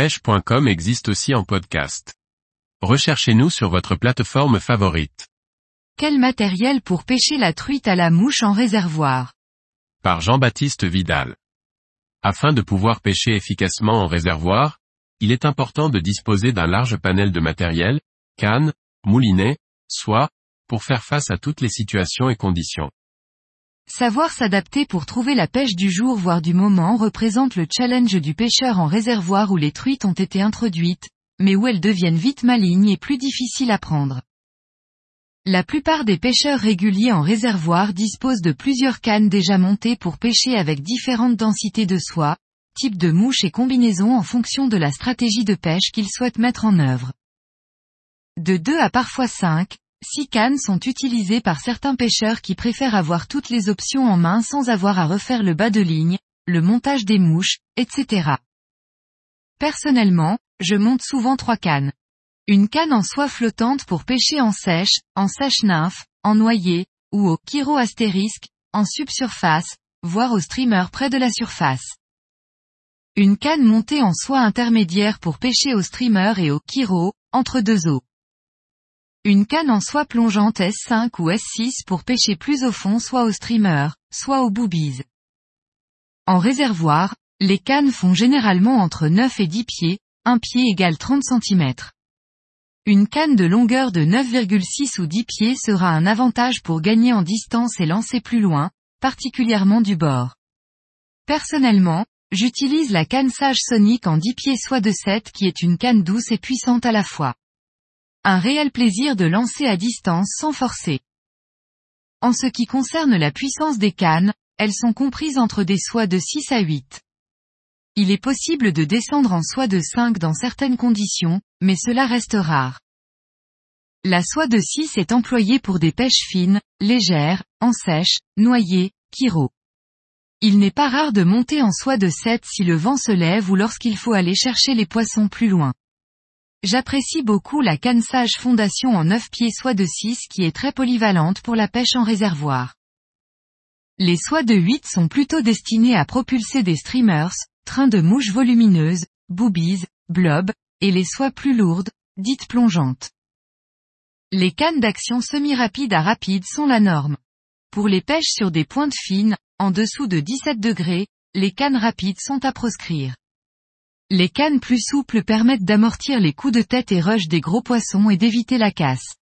pêche.com existe aussi en podcast. Recherchez-nous sur votre plateforme favorite. Quel matériel pour pêcher la truite à la mouche en réservoir? Par Jean-Baptiste Vidal. Afin de pouvoir pêcher efficacement en réservoir, il est important de disposer d'un large panel de matériel, cannes, moulinets, soie, pour faire face à toutes les situations et conditions. Savoir s'adapter pour trouver la pêche du jour voire du moment représente le challenge du pêcheur en réservoir où les truites ont été introduites, mais où elles deviennent vite malignes et plus difficiles à prendre. La plupart des pêcheurs réguliers en réservoir disposent de plusieurs cannes déjà montées pour pêcher avec différentes densités de soie, type de mouche et combinaisons en fonction de la stratégie de pêche qu'ils souhaitent mettre en œuvre. De 2 à parfois 5, Six cannes sont utilisées par certains pêcheurs qui préfèrent avoir toutes les options en main sans avoir à refaire le bas de ligne, le montage des mouches, etc. Personnellement, je monte souvent trois cannes. Une canne en soie flottante pour pêcher en sèche, en sèche nymphe, en noyer, ou au kiro astérisque, en subsurface, voire au streamer près de la surface. Une canne montée en soie intermédiaire pour pêcher au streamer et au kiro, entre deux eaux. Une canne en soie plongeante S5 ou S6 pour pêcher plus au fond soit au streamer, soit au boobies. En réservoir, les cannes font généralement entre 9 et 10 pieds, un pied égale 30 cm. Une canne de longueur de 9,6 ou 10 pieds sera un avantage pour gagner en distance et lancer plus loin, particulièrement du bord. Personnellement, j'utilise la canne Sage Sonic en 10 pieds soit de 7 qui est une canne douce et puissante à la fois. Un réel plaisir de lancer à distance sans forcer. En ce qui concerne la puissance des cannes, elles sont comprises entre des soies de 6 à 8. Il est possible de descendre en soie de 5 dans certaines conditions, mais cela reste rare. La soie de 6 est employée pour des pêches fines, légères, en sèche, noyées, kiro. Il n'est pas rare de monter en soie de 7 si le vent se lève ou lorsqu'il faut aller chercher les poissons plus loin. J'apprécie beaucoup la canne sage fondation en 9 pieds soie de 6 qui est très polyvalente pour la pêche en réservoir. Les soies de 8 sont plutôt destinées à propulser des streamers, trains de mouches volumineuses, boobies, blobs, et les soies plus lourdes, dites plongeantes. Les cannes d'action semi-rapide à rapide sont la norme. Pour les pêches sur des pointes fines, en dessous de 17 degrés, les cannes rapides sont à proscrire. Les cannes plus souples permettent d'amortir les coups de tête et rush des gros poissons et d'éviter la casse.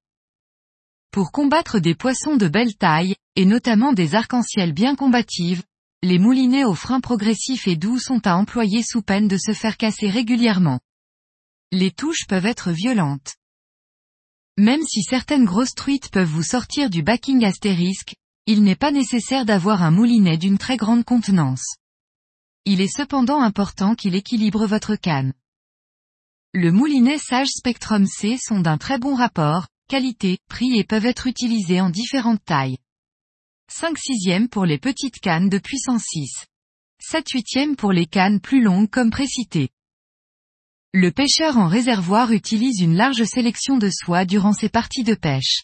Pour combattre des poissons de belle taille, et notamment des arcs-en-ciel bien combatives, les moulinets aux freins progressifs et doux sont à employer sous peine de se faire casser régulièrement. Les touches peuvent être violentes. Même si certaines grosses truites peuvent vous sortir du backing astérisque, il n'est pas nécessaire d'avoir un moulinet d'une très grande contenance il est cependant important qu'il équilibre votre canne. Le moulinet Sage Spectrum C sont d'un très bon rapport, qualité, prix et peuvent être utilisés en différentes tailles. 5 sixièmes pour les petites cannes de puissance 6. 7 huitièmes pour les cannes plus longues comme précité. Le pêcheur en réservoir utilise une large sélection de soie durant ses parties de pêche.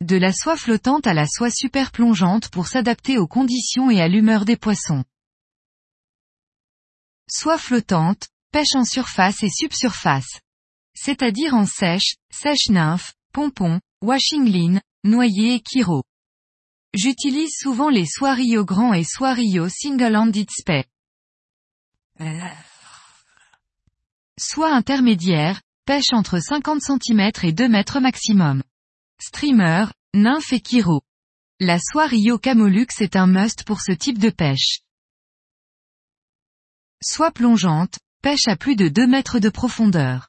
De la soie flottante à la soie super plongeante pour s'adapter aux conditions et à l'humeur des poissons. Soie flottante, pêche en surface et subsurface. C'est-à-dire en sèche, sèche nymphe, pompon, washing line, noyer et kiro. J'utilise souvent les soies Rio Grand et soie Rio Single-Handed Spey. Soie intermédiaire, pêche entre 50 cm et 2 mètres maximum. Streamer, nymphe et kiro. La soie Rio Camolux est un must pour ce type de pêche. Soie plongeante, pêche à plus de 2 mètres de profondeur.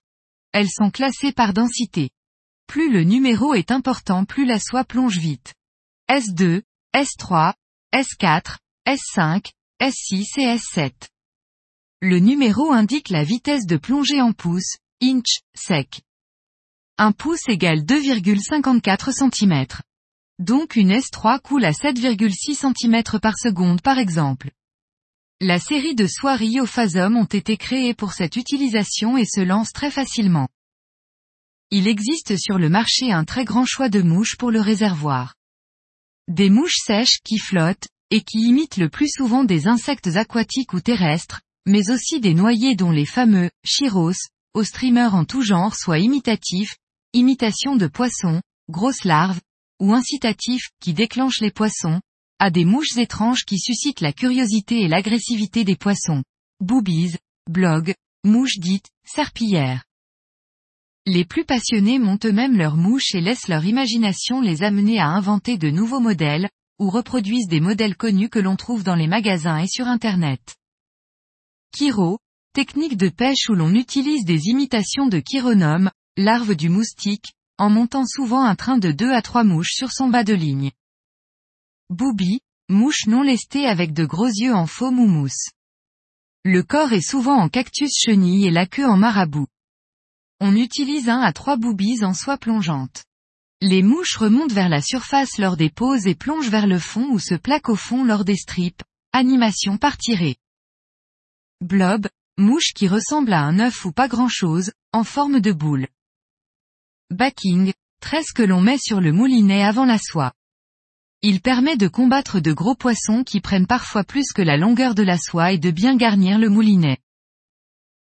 Elles sont classées par densité. Plus le numéro est important plus la soie plonge vite. S2, S3, S4, S5, S6 et S7. Le numéro indique la vitesse de plongée en pouces, inch, sec. Un pouce égale 2,54 cm. Donc une S3 coule à 7,6 cm par seconde par exemple. La série de soies Phasum ont été créées pour cette utilisation et se lancent très facilement. Il existe sur le marché un très grand choix de mouches pour le réservoir. Des mouches sèches qui flottent, et qui imitent le plus souvent des insectes aquatiques ou terrestres, mais aussi des noyés dont les fameux chiros, aux streamers en tout genre soit imitatifs, imitation de poissons, grosses larves, ou incitatifs, qui déclenchent les poissons, à des mouches étranges qui suscitent la curiosité et l'agressivité des poissons. Boobies, blog, mouches dites, serpillères. Les plus passionnés montent eux-mêmes leurs mouches et laissent leur imagination les amener à inventer de nouveaux modèles, ou reproduisent des modèles connus que l'on trouve dans les magasins et sur Internet. Kiro, technique de pêche où l'on utilise des imitations de chironomes, larves du moustique, en montant souvent un train de deux à trois mouches sur son bas de ligne. Booby, mouche non lestée avec de gros yeux en faume ou mousse. Le corps est souvent en cactus chenille et la queue en marabout. On utilise un à trois boobies en soie plongeante. Les mouches remontent vers la surface lors des pauses et plongent vers le fond ou se plaquent au fond lors des strips, animation par tirée. Blob, mouche qui ressemble à un œuf ou pas grand chose, en forme de boule. Backing, tresse que l'on met sur le moulinet avant la soie. Il permet de combattre de gros poissons qui prennent parfois plus que la longueur de la soie et de bien garnir le moulinet.